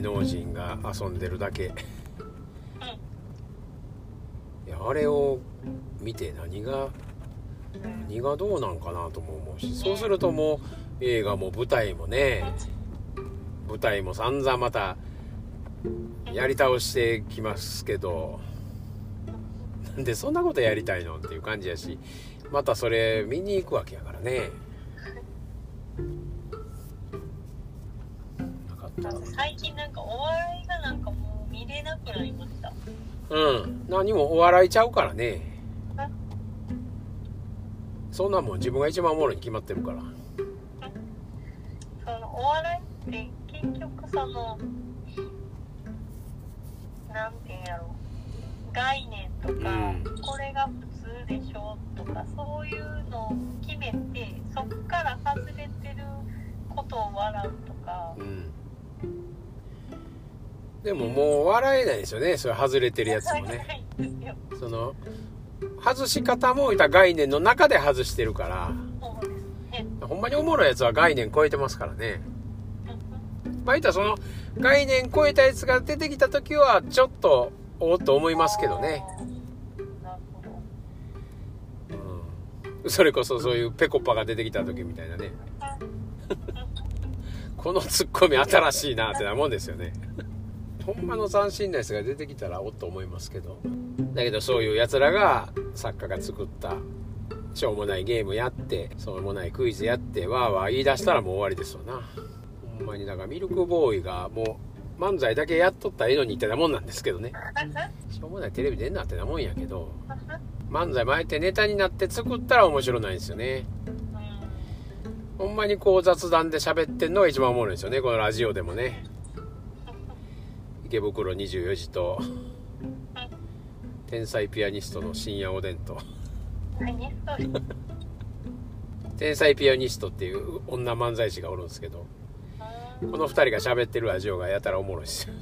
芸能人が遊んでるだけ。いやあれを見て何が何がどうなんかなとも思うし。そうするともう映画も舞台もね舞台も散々またやり倒してきますけど。なんでそんなことやりたいのっていう感じやしまたそれ見に行くわけやからね。最近なんかお笑いがなんかもう見れなくなりました。うん。何もお笑いちゃうからね。そんなもん自分が一番おもろいに決まってるから。そのお笑いって結局そのなんていうんやろ概念とか、うん。これが普通でしょとかそういうのを決めてそこから外れてることを笑うとかでももう笑えないですよね。それ外れてるやつもね。その外し方もいた概念の中で外してるから。ほんまにおもろいやつは概念超えてますからね。まあいったその概念超えたやつが出てきた時はちょっとおっと思いますけどね、それこそそういうペコパが出てきた時みたいなね。このツッコミ新しいなってなもんですよね。ほんまの斬新なやつが出てきたらおっと思いますけど。だけどそういうやつらが作家が作ったしょうもないゲームやってしょうもないクイズやってわーわー言い出したらもう終わりですわな。ほんまにだからミルクボーイがもう漫才だけやっとったらええのにってなもんなんですけどね。しょうもないテレビ出んなってなもんやけど。漫才前ってネタになって作ったら面白ないんですよね。ほんまにこう雑談で喋ってんのが一番おもろいんですよね。このラジオでもね。池袋24時と天才ピアニストの深夜おでんと。天才ピアニストっていう女漫才師がおるんですけどこの2人が喋ってるラジオがやたらおもろいですよ。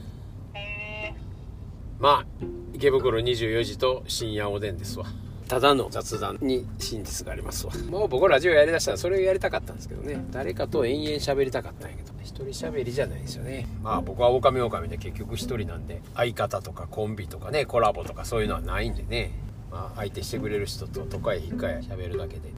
まあ池袋24時と深夜おでんですわ。ただの雑談に真実がありますわ。もう僕ラジオやりだしたらそれをやりたかったんですけどね。誰かと延々喋りたかったんやけど。一人喋りじゃないですよね。まあ僕は狼狼で結局一人なんで相方とかコンビとかねコラボとかそういうのはないんでね。まあ相手してくれる人と都会引っかえ喋るだけで。